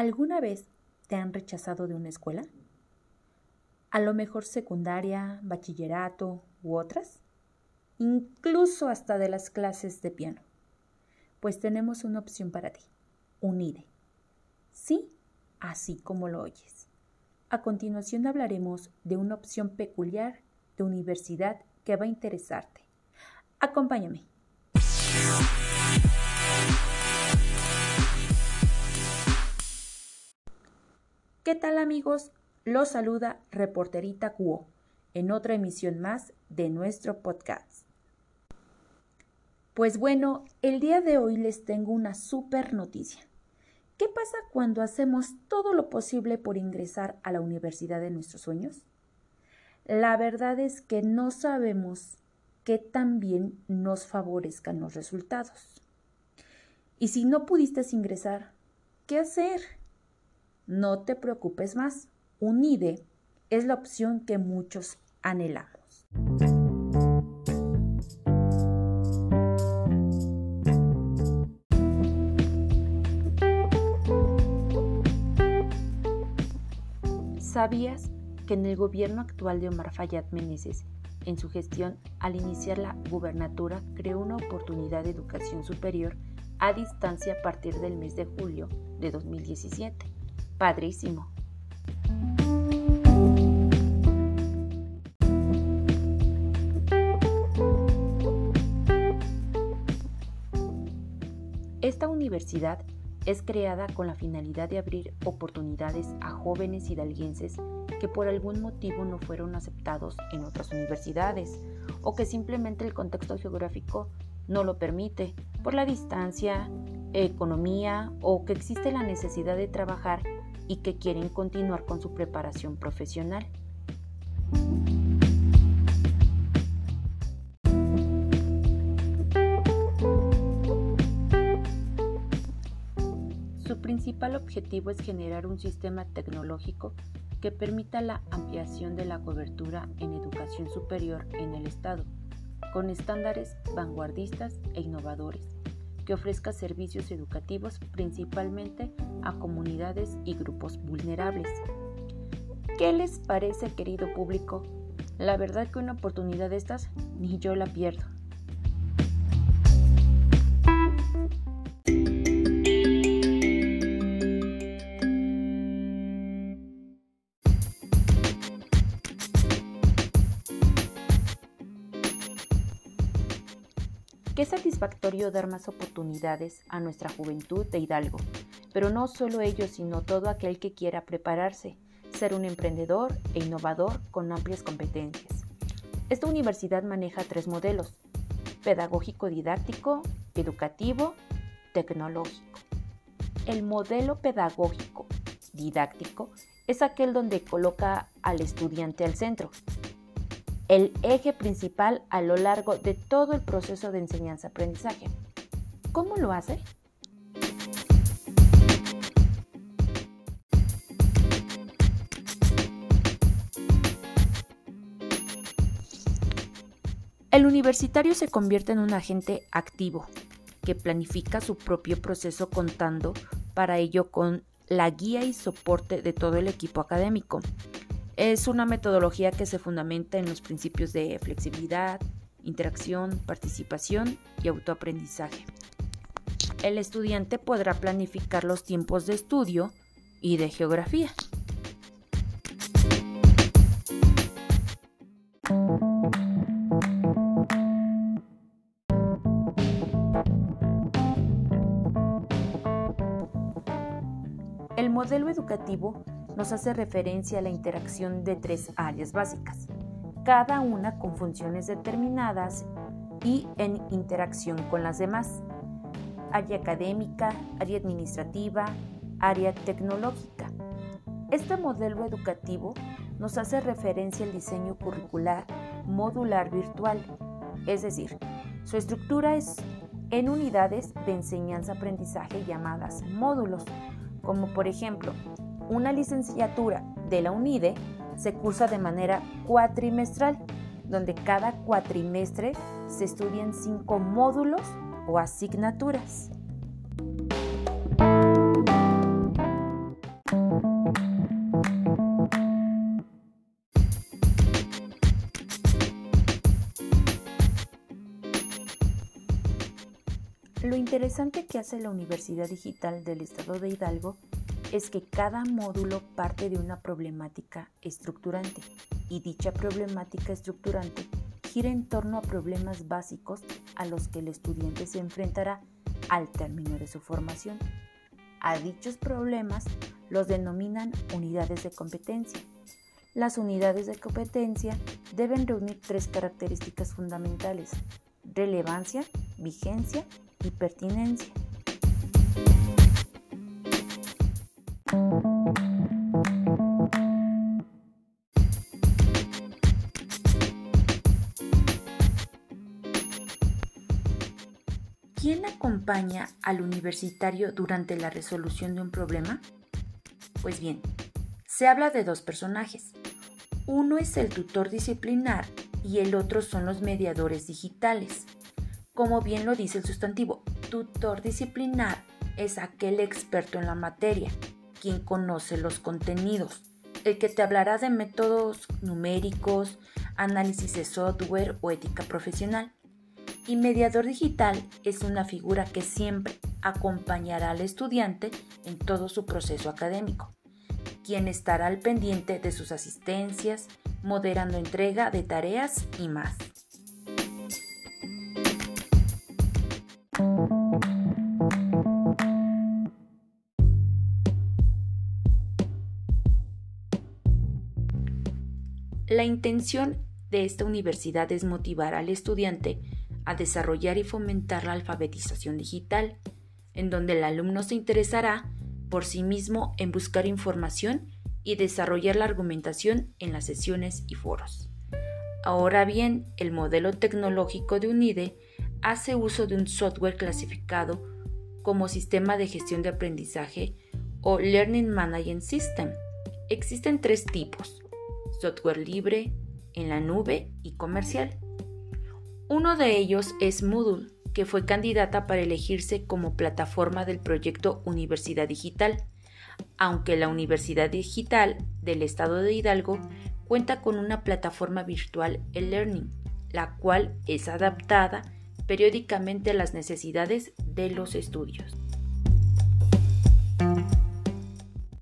¿Alguna vez te han rechazado de una escuela? A lo mejor secundaria, bachillerato u otras. Incluso hasta de las clases de piano. Pues tenemos una opción para ti. Unide. Sí, así como lo oyes. A continuación hablaremos de una opción peculiar de universidad que va a interesarte. Acompáñame. ¿Qué tal amigos? Los saluda Reporterita Cuo en otra emisión más de nuestro podcast. Pues bueno, el día de hoy les tengo una super noticia. ¿Qué pasa cuando hacemos todo lo posible por ingresar a la universidad de nuestros sueños? La verdad es que no sabemos qué tan bien nos favorezcan los resultados. Y si no pudiste ingresar, ¿qué hacer? No te preocupes más. UNIDE es la opción que muchos anhelamos. ¿Sabías que en el gobierno actual de Omar Fayad Meneses, en su gestión al iniciar la gubernatura, creó una oportunidad de educación superior a distancia a partir del mes de julio de 2017? Padrísimo. Esta universidad es creada con la finalidad de abrir oportunidades a jóvenes hidalguenses que por algún motivo no fueron aceptados en otras universidades o que simplemente el contexto geográfico no lo permite por la distancia, economía o que existe la necesidad de trabajar y que quieren continuar con su preparación profesional. Su principal objetivo es generar un sistema tecnológico que permita la ampliación de la cobertura en educación superior en el Estado, con estándares vanguardistas e innovadores que ofrezca servicios educativos principalmente a comunidades y grupos vulnerables. ¿Qué les parece, querido público? La verdad que una oportunidad de estas ni yo la pierdo. Qué satisfactorio dar más oportunidades a nuestra juventud de Hidalgo, pero no solo ellos, sino todo aquel que quiera prepararse, ser un emprendedor e innovador con amplias competencias. Esta universidad maneja tres modelos, pedagógico didáctico, educativo, tecnológico. El modelo pedagógico didáctico es aquel donde coloca al estudiante al centro, el eje principal a lo largo de todo el proceso de enseñanza-aprendizaje. ¿Cómo lo hace? El universitario se convierte en un agente activo que planifica su propio proceso contando para ello con la guía y soporte de todo el equipo académico, es una metodología que se fundamenta en los principios de flexibilidad, interacción, participación y autoaprendizaje. El estudiante podrá planificar los tiempos de estudio y de geografía. El modelo educativo nos hace referencia a la interacción de tres áreas básicas, cada una con funciones determinadas y en interacción con las demás. Área académica, área administrativa, área tecnológica. Este modelo educativo nos hace referencia al diseño curricular modular virtual, es decir, su estructura es en unidades de enseñanza-aprendizaje llamadas módulos, como por ejemplo una licenciatura de la UNIDE se cursa de manera cuatrimestral, donde cada cuatrimestre se estudian cinco módulos o asignaturas. Lo interesante que hace la Universidad Digital del Estado de Hidalgo es que cada módulo parte de una problemática estructurante y dicha problemática estructurante gira en torno a problemas básicos a los que el estudiante se enfrentará al término de su formación. A dichos problemas los denominan unidades de competencia. Las unidades de competencia deben reunir tres características fundamentales, relevancia, vigencia y pertinencia. ¿Quién acompaña al universitario durante la resolución de un problema? Pues bien, se habla de dos personajes. Uno es el tutor disciplinar y el otro son los mediadores digitales. Como bien lo dice el sustantivo, tutor disciplinar es aquel experto en la materia, quien conoce los contenidos, el que te hablará de métodos numéricos, análisis de software o ética profesional. Y mediador digital es una figura que siempre acompañará al estudiante en todo su proceso académico, quien estará al pendiente de sus asistencias, moderando entrega de tareas y más. La intención de esta universidad es motivar al estudiante a desarrollar y fomentar la alfabetización digital, en donde el alumno se interesará por sí mismo en buscar información y desarrollar la argumentación en las sesiones y foros. Ahora bien, el modelo tecnológico de UNIDE hace uso de un software clasificado como sistema de gestión de aprendizaje o Learning Management System. Existen tres tipos, software libre, en la nube y comercial. Uno de ellos es Moodle, que fue candidata para elegirse como plataforma del proyecto Universidad Digital, aunque la Universidad Digital del Estado de Hidalgo cuenta con una plataforma virtual e-learning, la cual es adaptada periódicamente a las necesidades de los estudios.